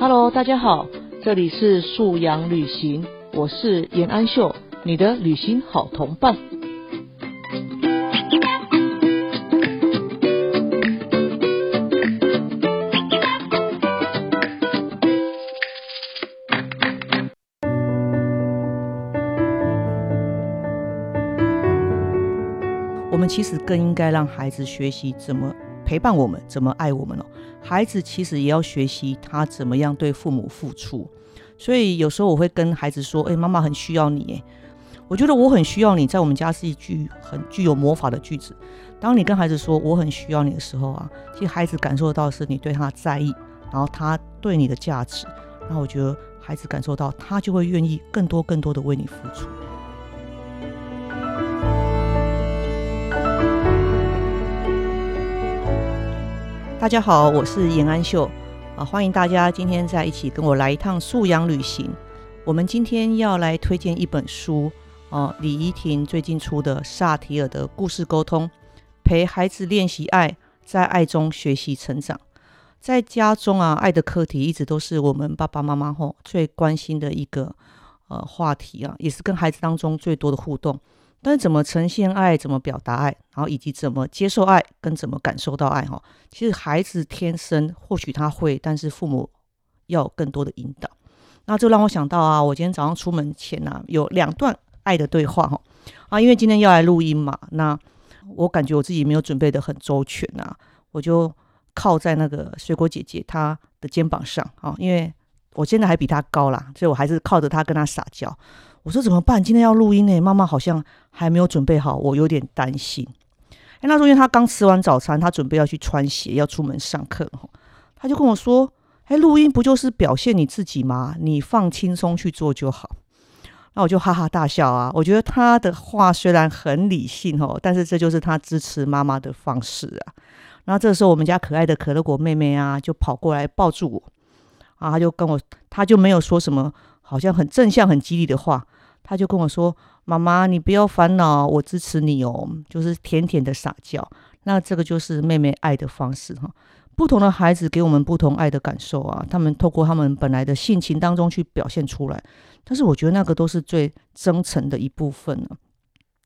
Hello，大家好，这里是素养旅行，我是严安秀，你的旅行好同伴。我们其实更应该让孩子学习怎么陪伴我们，怎么爱我们哦。孩子其实也要学习他怎么样对父母付出。所以有时候我会跟孩子说：“哎，妈妈很需要你。”哎，我觉得我很需要你，在我们家是一句很具有魔法的句子。当你跟孩子说“我很需要你”的时候啊，其实孩子感受到是你对他的在意，然后他对你的价值。那我觉得孩子感受到，他就会愿意更多更多的为你付出。大家好，我是严安秀啊，欢迎大家今天在一起跟我来一趟素养旅行。我们今天要来推荐一本书啊，李怡婷最近出的《萨提尔的故事沟通》，陪孩子练习爱，在爱中学习成长。在家中啊，爱的课题一直都是我们爸爸妈妈吼最关心的一个呃话题啊，也是跟孩子当中最多的互动。但是怎么呈现爱，怎么表达爱，然后以及怎么接受爱，跟怎么感受到爱，哈，其实孩子天生或许他会，但是父母要更多的引导。那这让我想到啊，我今天早上出门前呢，有两段爱的对话，哈啊，因为今天要来录音嘛，那我感觉我自己没有准备的很周全啊，我就靠在那个水果姐姐她的肩膀上啊，因为我现在还比她高啦，所以我还是靠着她跟她撒娇。我说怎么办？今天要录音呢，妈妈好像还没有准备好，我有点担心。哎，那时候因为他刚吃完早餐，他准备要去穿鞋，要出门上课他就跟我说：“哎，录音不就是表现你自己吗？你放轻松去做就好。”那我就哈哈大笑啊。我觉得他的话虽然很理性哦，但是这就是他支持妈妈的方式啊。然后这时候，我们家可爱的可乐果妹妹啊，就跑过来抱住我啊，他就跟我，他就没有说什么，好像很正向、很激励的话。他就跟我说：“妈妈，你不要烦恼，我支持你哦。”就是甜甜的撒娇。那这个就是妹妹爱的方式哈。不同的孩子给我们不同爱的感受啊，他们透过他们本来的性情当中去表现出来。但是我觉得那个都是最真诚的一部分呢。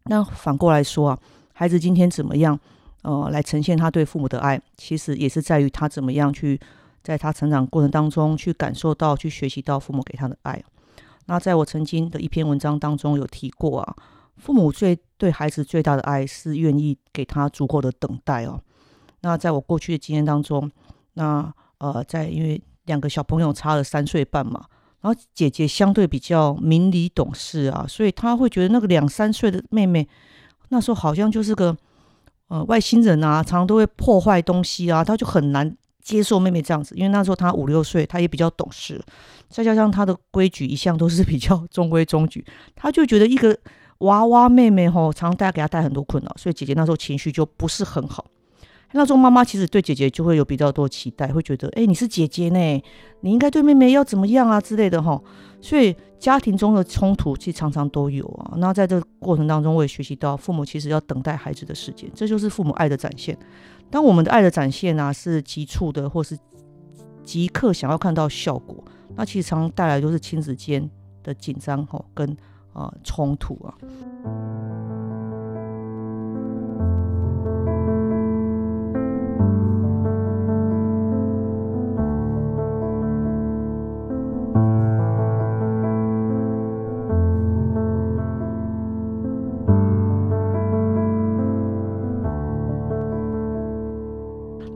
那反过来说啊，孩子今天怎么样呃来呈现他对父母的爱，其实也是在于他怎么样去在他成长过程当中去感受到、去学习到父母给他的爱。那在我曾经的一篇文章当中有提过啊，父母最对孩子最大的爱是愿意给他足够的等待哦。那在我过去的经验当中，那呃，在因为两个小朋友差了三岁半嘛，然后姐姐相对比较明理懂事啊，所以他会觉得那个两三岁的妹妹那时候好像就是个呃外星人啊，常常都会破坏东西啊，他就很难。接受妹妹这样子，因为那时候她五六岁，她也比较懂事，再加上她的规矩一向都是比较中规中矩，她就觉得一个娃娃妹妹吼，常带给她带很多困扰，所以姐姐那时候情绪就不是很好。那时候妈妈其实对姐姐就会有比较多期待，会觉得，哎，你是姐姐呢，你应该对妹妹要怎么样啊之类的哈。所以家庭中的冲突其实常常都有啊。那在这个过程当中，我也学习到父母其实要等待孩子的时间，这就是父母爱的展现。当我们的爱的展现啊是急促的，或是即刻想要看到效果，那其实常带来都是亲子间的紧张吼跟啊冲突啊。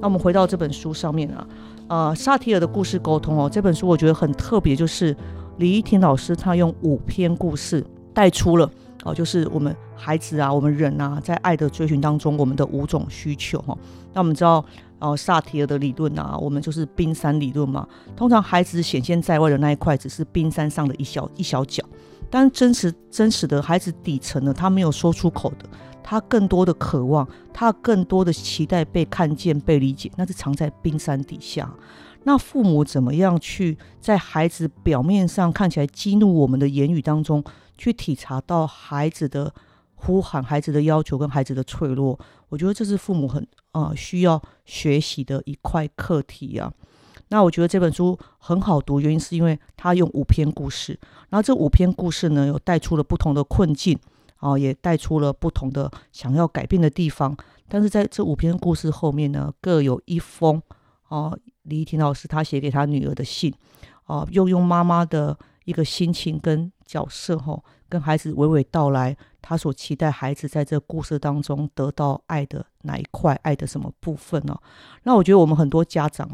那我们回到这本书上面啊，呃，萨提尔的故事沟通哦，这本书我觉得很特别，就是李依婷老师他用五篇故事带出了哦，就是我们孩子啊，我们人啊，在爱的追寻当中，我们的五种需求哈。那我们知道，哦，萨提尔的理论啊，我们就是冰山理论嘛。通常孩子显现在外的那一块，只是冰山上的一小一小角，但真实真实的孩子底层呢，他没有说出口的。他更多的渴望，他更多的期待被看见、被理解，那是藏在冰山底下。那父母怎么样去在孩子表面上看起来激怒我们的言语当中，去体察到孩子的呼喊、孩子的要求跟孩子的脆弱？我觉得这是父母很呃需要学习的一块课题啊。那我觉得这本书很好读，原因是因为它用五篇故事，然后这五篇故事呢，有带出了不同的困境，哦，也带出了不同的想要改变的地方。但是在这五篇故事后面呢，各有一封哦，李婷老师他写给他女儿的信，哦，又用妈妈的一个心情跟角色，哈，跟孩子娓娓道来，他所期待孩子在这故事当中得到爱的哪一块，爱的什么部分呢？那我觉得我们很多家长。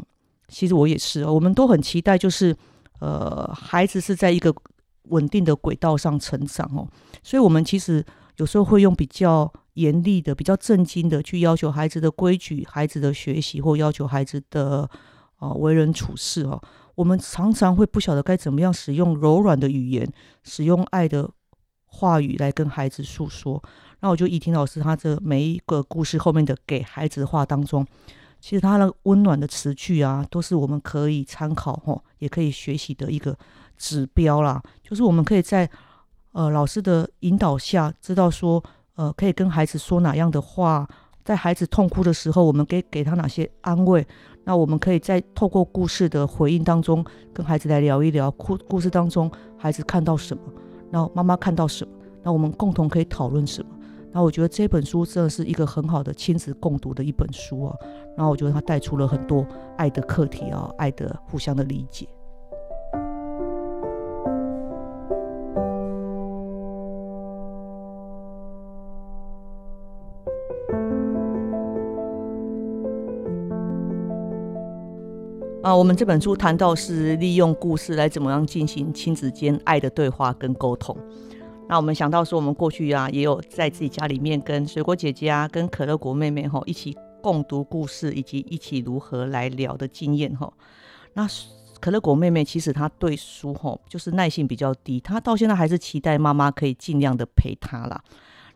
其实我也是，我们都很期待，就是呃，孩子是在一个稳定的轨道上成长哦，所以我们其实有时候会用比较严厉的、比较震惊的去要求孩子的规矩、孩子的学习，或要求孩子的啊为人处事哦。我们常常会不晓得该怎么样使用柔软的语言，使用爱的话语来跟孩子诉说。那我就怡婷老师他这每一个故事后面的给孩子的话当中。其实他的温暖的词句啊，都是我们可以参考吼，也可以学习的一个指标啦。就是我们可以在呃老师的引导下，知道说呃可以跟孩子说哪样的话，在孩子痛哭的时候，我们给给他哪些安慰。那我们可以在透过故事的回应当中，跟孩子来聊一聊故故事当中孩子看到什么，然后妈妈看到什么，那我们共同可以讨论什么。那我觉得这本书真的是一个很好的亲子共读的一本书啊。然后我觉得它带出了很多爱的课题啊，爱的互相的理解。我们这本书谈到是利用故事来怎么样进行亲子间爱的对话跟沟通。那我们想到说，我们过去啊，也有在自己家里面跟水果姐姐啊，跟可乐果妹妹哈一起共读故事，以及一起如何来聊的经验哈。那可乐果妹妹其实她对书哈就是耐性比较低，她到现在还是期待妈妈可以尽量的陪她啦。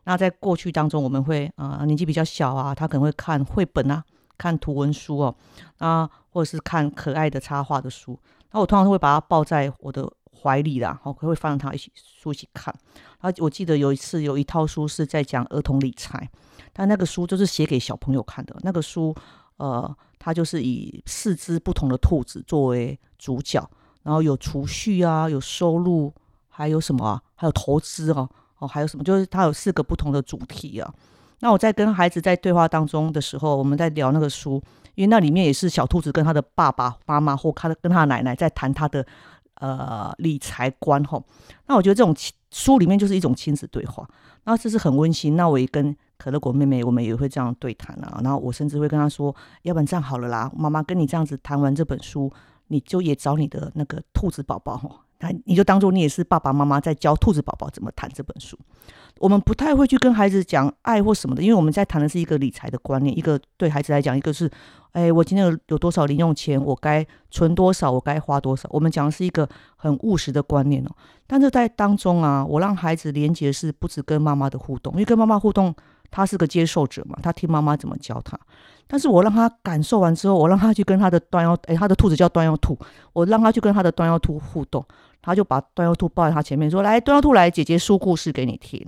那在过去当中，我们会啊年纪比较小啊，她可能会看绘本啊，看图文书哦，啊或者是看可爱的插画的书。那我通常会把它抱在我的。怀里啦，好，会放他一起书一起看。啊，我记得有一次有一套书是在讲儿童理财，但那个书就是写给小朋友看的。那个书，呃，它就是以四只不同的兔子作为主角，然后有储蓄啊，有收入，还有什么啊？还有投资哦，哦，还有什么？就是它有四个不同的主题啊。那我在跟孩子在对话当中的时候，我们在聊那个书，因为那里面也是小兔子跟他的爸爸妈妈或他的跟他奶奶在谈他的。呃，理财观吼，那我觉得这种书里面就是一种亲子对话，那这是很温馨。那我也跟可乐果妹妹，我们也会这样对谈啊。然后我甚至会跟她说，要不然这样好了啦，妈妈跟你这样子谈完这本书，你就也找你的那个兔子宝宝吼，那你就当做你也是爸爸妈妈在教兔子宝宝怎么谈这本书。我们不太会去跟孩子讲爱或什么的，因为我们在谈的是一个理财的观念，一个对孩子来讲，一个是。哎，我今天有有多少零用钱？我该存多少？我该花多少？我们讲的是一个很务实的观念哦。但是在当中啊，我让孩子连接是不止跟妈妈的互动，因为跟妈妈互动，他是个接受者嘛，他听妈妈怎么教他。但是我让他感受完之后，我让他去跟他的端腰，哎，他的兔子叫端腰兔，我让他去跟他的端腰兔互动，他就把端腰兔抱在他前面说：“来，端腰兔来，姐姐说故事给你听。”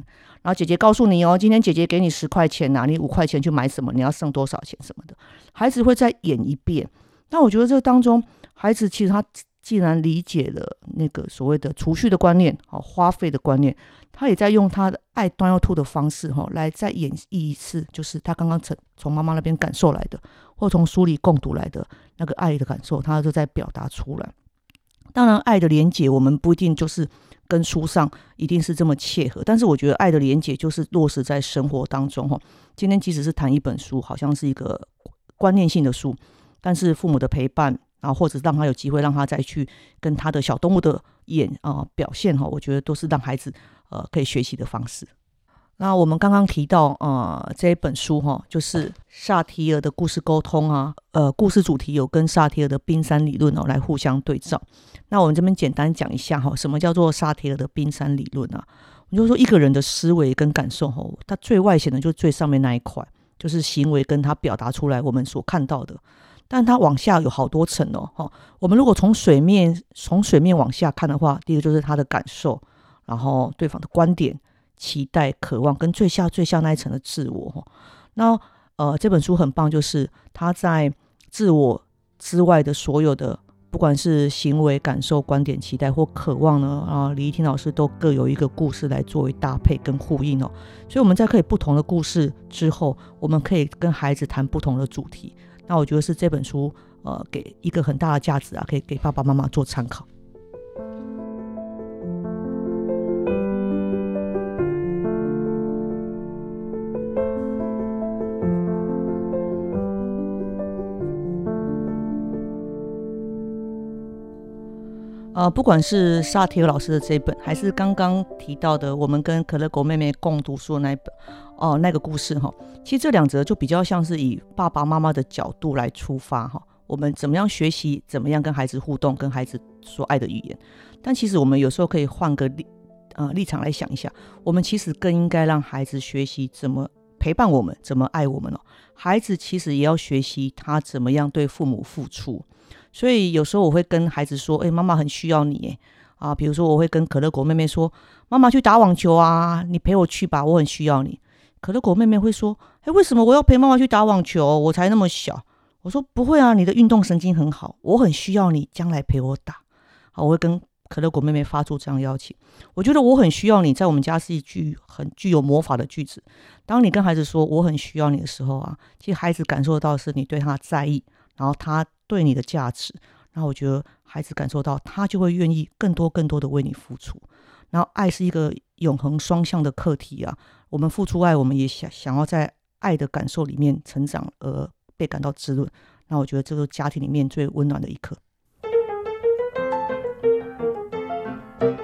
然后姐姐告诉你哦，今天姐姐给你十块钱呐，你五块钱去买什么？你要剩多少钱什么的？孩子会再演一遍。那我觉得这当中，孩子其实他既然理解了那个所谓的储蓄的观念，好花费的观念，他也在用他的爱端要吐的方式，哈，来再演绎一次，就是他刚刚从从妈妈那边感受来的，或从书里共读来的那个爱的感受，他就在表达出来。当然，爱的连结，我们不一定就是。跟书上一定是这么切合，但是我觉得爱的连结就是落实在生活当中哈。今天即使是谈一本书，好像是一个观念性的书，但是父母的陪伴，然后或者让他有机会让他再去跟他的小动物的演啊表现哈，我觉得都是让孩子呃可以学习的方式。那我们刚刚提到，呃，这一本书哈，就是萨提尔的故事沟通啊，呃，故事主题有跟萨提尔的冰山理论哦来互相对照。那我们这边简单讲一下哈，什么叫做萨提尔的冰山理论啊？我就是说一个人的思维跟感受哈，他最外显的就是最上面那一块，就是行为跟他表达出来我们所看到的，但它往下有好多层哦哈。我们如果从水面从水面往下看的话，第一个就是他的感受，然后对方的观点。期待、渴望跟最下、最下那一层的自我哈。那呃，这本书很棒，就是他在自我之外的所有的，不管是行为、感受、观点、期待或渴望呢，啊，李一婷老师都各有一个故事来作为搭配跟呼应哦。所以我们在可以不同的故事之后，我们可以跟孩子谈不同的主题。那我觉得是这本书，呃，给一个很大的价值啊，可以给爸爸妈妈做参考。呃，不管是萨提尔老师的这本，还是刚刚提到的我们跟可乐狗妹妹共读书的那一本，哦，那个故事哈，其实这两则就比较像是以爸爸妈妈的角度来出发哈，我们怎么样学习，怎么样跟孩子互动，跟孩子说爱的语言。但其实我们有时候可以换个立呃立场来想一下，我们其实更应该让孩子学习怎么陪伴我们，怎么爱我们哦。孩子其实也要学习他怎么样对父母付出。所以有时候我会跟孩子说：“哎，妈妈很需要你。”啊，比如说我会跟可乐果妹妹说：“妈妈去打网球啊，你陪我去吧，我很需要你。”可乐果妹妹会说：“哎，为什么我要陪妈妈去打网球？我才那么小。”我说：“不会啊，你的运动神经很好，我很需要你将来陪我打。”好，我会跟可乐果妹妹发出这样邀请。我觉得我很需要你，在我们家是一句很具有魔法的句子。当你跟孩子说“我很需要你”的时候啊，其实孩子感受到是你对他在意，然后他。对你的价值，然后我觉得孩子感受到，他就会愿意更多更多的为你付出。然后爱是一个永恒双向的课题啊，我们付出爱，我们也想想要在爱的感受里面成长，而被感到滋润。那我觉得这个家庭里面最温暖的一刻。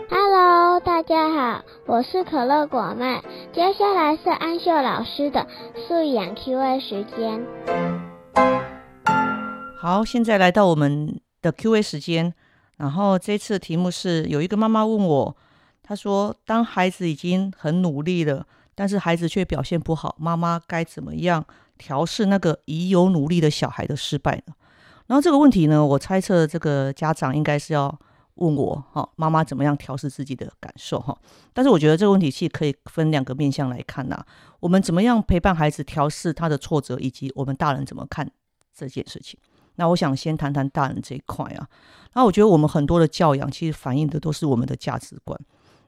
Hello，大家好，我是可乐果妹，接下来是安秀老师的素养 Q&A 时间。好，现在来到我们的 Q&A 时间。然后这次的题目是，有一个妈妈问我，她说：“当孩子已经很努力了，但是孩子却表现不好，妈妈该怎么样调试那个已有努力的小孩的失败呢？”然后这个问题呢，我猜测这个家长应该是要问我，哈，妈妈怎么样调试自己的感受，哈。但是我觉得这个问题其实可以分两个面向来看呐。我们怎么样陪伴孩子调试他的挫折，以及我们大人怎么看这件事情。那我想先谈谈大人这一块啊。那我觉得我们很多的教养其实反映的都是我们的价值观。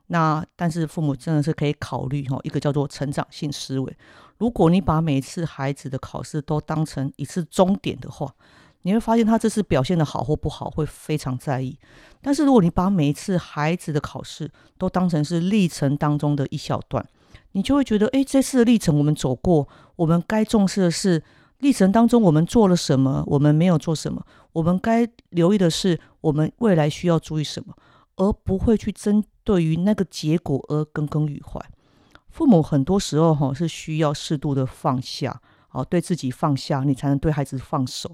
那但是父母真的是可以考虑哈，一个叫做成长性思维。如果你把每次孩子的考试都当成一次终点的话，你会发现他这次表现的好或不好会非常在意。但是如果你把每一次孩子的考试都当成是历程当中的一小段，你就会觉得，哎，这次的历程我们走过，我们该重视的是。历程当中，我们做了什么？我们没有做什么？我们该留意的是，我们未来需要注意什么，而不会去针对于那个结果而耿耿于怀。父母很多时候哈是需要适度的放下，好对自己放下，你才能对孩子放手。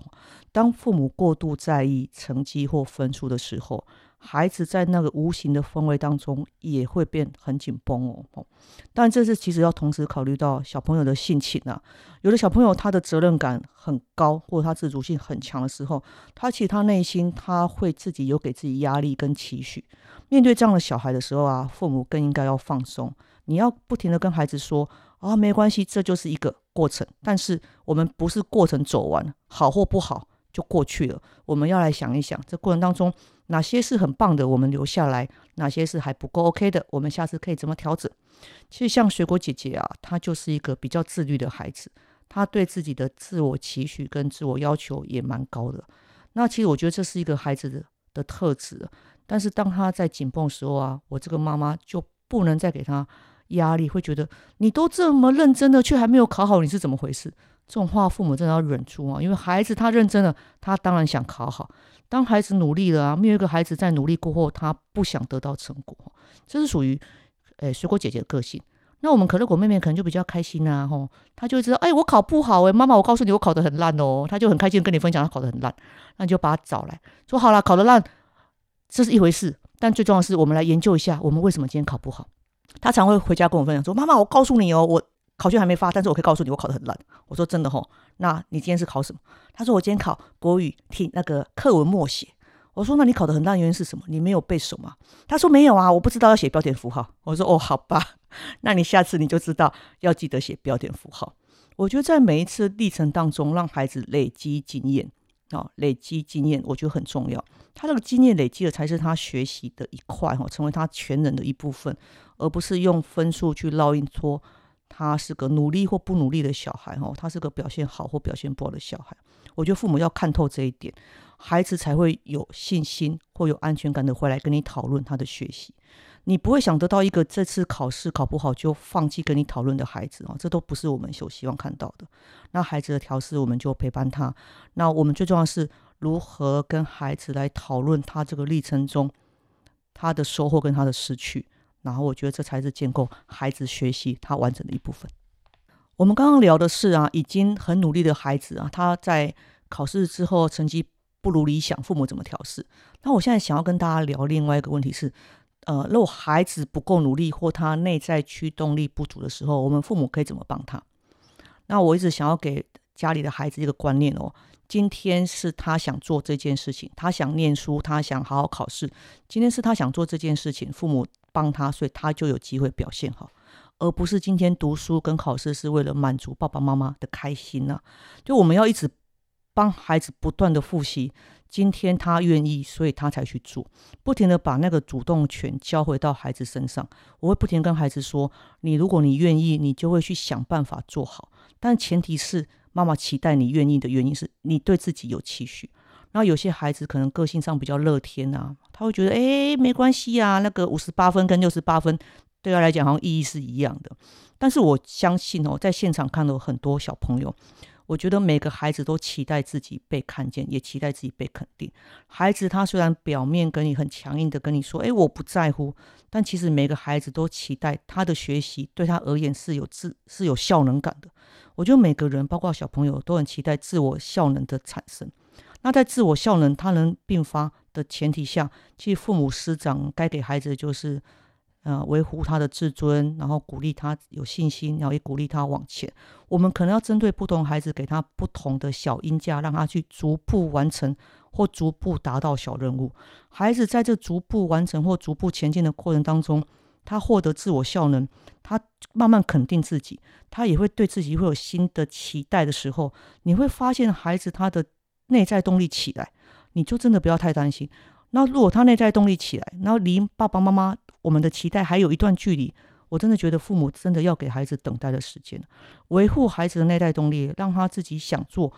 当父母过度在意成绩或分数的时候，孩子在那个无形的氛围当中也会变很紧绷哦。但这是其实要同时考虑到小朋友的性情啊。有的小朋友他的责任感很高，或者他自主性很强的时候，他其实他内心他会自己有给自己压力跟期许。面对这样的小孩的时候啊，父母更应该要放松。你要不停的跟孩子说啊，没关系，这就是一个过程。但是我们不是过程走完，好或不好就过去了。我们要来想一想，这过程当中。哪些是很棒的，我们留下来；哪些是还不够 OK 的，我们下次可以怎么调整？其实像水果姐姐啊，她就是一个比较自律的孩子，她对自己的自我期许跟自我要求也蛮高的。那其实我觉得这是一个孩子的的特质。但是当他在紧绷的时候啊，我这个妈妈就不能再给他压力，会觉得你都这么认真的，却还没有考好，你是怎么回事？这种话父母真的要忍住啊，因为孩子他认真了，他当然想考好。当孩子努力了啊，没有一个孩子在努力过后，他不想得到成果，这是属于诶水果姐姐的个性。那我们可乐果妹妹可能就比较开心啊，吼，她就会知道，哎，我考不好，哎，妈妈，我告诉你，我考得很烂哦，她就很开心跟你分享，她考得很烂，那你就把她找来说，好了，考得烂，这是一回事，但最重要的是，我们来研究一下，我们为什么今天考不好。她常会回家跟我分享说，妈妈，我告诉你哦，我。考卷还没发，但是我可以告诉你，我考得很烂。我说真的吼，那你今天是考什么？他说我今天考国语听那个课文默写。我说那你考得很烂原因是什么？你没有背熟吗？他说没有啊，我不知道要写标点符号。我说哦，好吧，那你下次你就知道要记得写标点符号。我觉得在每一次历程当中，让孩子累积经验，啊，累积经验，我觉得很重要。他这个经验累积了，才是他学习的一块哈，成为他全人的一部分，而不是用分数去烙印说他是个努力或不努力的小孩哈，他是个表现好或表现不好的小孩。我觉得父母要看透这一点，孩子才会有信心或有安全感的回来跟你讨论他的学习。你不会想得到一个这次考试考不好就放弃跟你讨论的孩子啊，这都不是我们所希望看到的。那孩子的调试，我们就陪伴他。那我们最重要是如何跟孩子来讨论他这个历程中他的收获跟他的失去。然后我觉得这才是建构孩子学习他完整的一部分。我们刚刚聊的是啊，已经很努力的孩子啊，他在考试之后成绩不如理想，父母怎么调试？那我现在想要跟大家聊另外一个问题是。呃，如果孩子不够努力或他内在驱动力不足的时候，我们父母可以怎么帮他？那我一直想要给家里的孩子一个观念哦，今天是他想做这件事情，他想念书，他想好好考试。今天是他想做这件事情，父母帮他，所以他就有机会表现好，而不是今天读书跟考试是为了满足爸爸妈妈的开心呐。就我们要一直帮孩子不断的复习。今天他愿意，所以他才去做，不停的把那个主动权交回到孩子身上。我会不停跟孩子说：“你如果你愿意，你就会去想办法做好。但前提是妈妈期待你愿意的原因是你对自己有期许。然后有些孩子可能个性上比较乐天啊，他会觉得哎没关系啊，那个五十八分跟六十八分对他来讲好像意义是一样的。但是我相信哦，在现场看到很多小朋友。我觉得每个孩子都期待自己被看见，也期待自己被肯定。孩子他虽然表面跟你很强硬的跟你说：“哎，我不在乎。”但其实每个孩子都期待他的学习对他而言是有自是有效能感的。我觉得每个人，包括小朋友，都很期待自我效能的产生。那在自我效能他能并发的前提下，其实父母师长该给孩子就是。呃，维护他的自尊，然后鼓励他有信心，然后也鼓励他往前。我们可能要针对不同孩子，给他不同的小音架，让他去逐步完成或逐步达到小任务。孩子在这逐步完成或逐步前进的过程当中，他获得自我效能，他慢慢肯定自己，他也会对自己会有新的期待的时候，你会发现孩子他的内在动力起来，你就真的不要太担心。那如果他内在动力起来，然后离爸爸妈妈我们的期待还有一段距离，我真的觉得父母真的要给孩子等待的时间，维护孩子的内在动力，让他自己想做，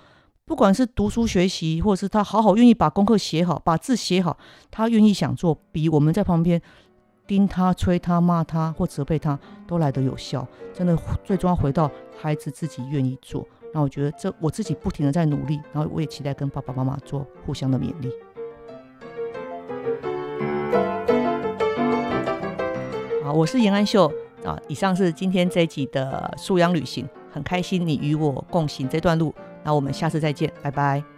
不管是读书学习，或者是他好好愿意把功课写好，把字写好，他愿意想做，比我们在旁边盯他、催他、骂他或责备他都来得有效。真的，最终要回到孩子自己愿意做。那我觉得这我自己不停的在努力，然后我也期待跟爸爸妈妈做互相的勉励。我是严安秀啊，以上是今天这一集的素养旅行，很开心你与我共行这段路，那我们下次再见，拜拜。